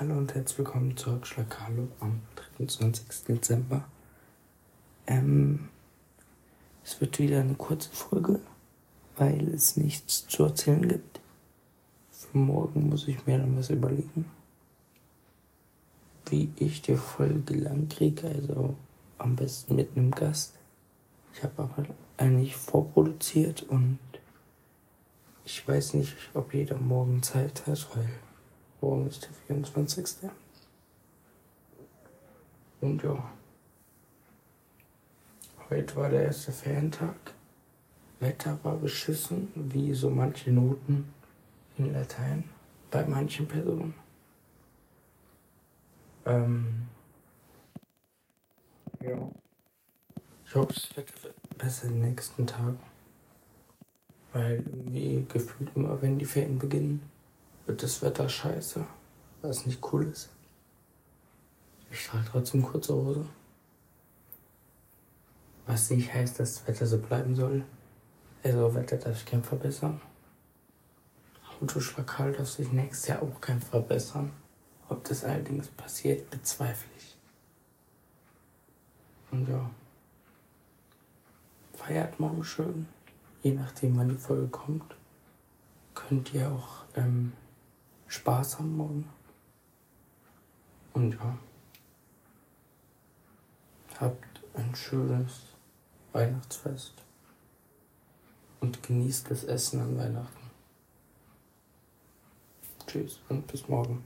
Hallo und herzlich willkommen zu Rückschlag am 23. Dezember. Ähm, es wird wieder eine kurze Folge, weil es nichts zu erzählen gibt. Für morgen muss ich mir dann was überlegen, wie ich die Folge lang kriege, also am besten mit einem Gast. Ich habe aber eigentlich vorproduziert und ich weiß nicht, ob jeder morgen Zeit hat, weil morgen ist der 24. Und ja, heute war der erste Ferientag. Wetter war beschissen, wie so manche Noten in Latein bei manchen Personen. Ähm, ja. Ich hoffe, es wird besser in den nächsten Tagen. Weil irgendwie gefühlt immer, wenn die Ferien beginnen, wird das Wetter scheiße. Was nicht cool ist. Ich trage trotzdem kurze Hose. Was nicht heißt, dass das Wetter so bleiben soll. Also Wetter darf sich kein verbessern. Autoschwakal darf sich nächstes Jahr auch kein verbessern. Ob das allerdings passiert, bezweifle ich. Und ja. Feiert morgen schön je nachdem, wann die Folge kommt, könnt ihr auch ähm, Spaß haben morgen. Und ja, habt ein schönes Weihnachtsfest und genießt das Essen an Weihnachten. Tschüss und bis morgen.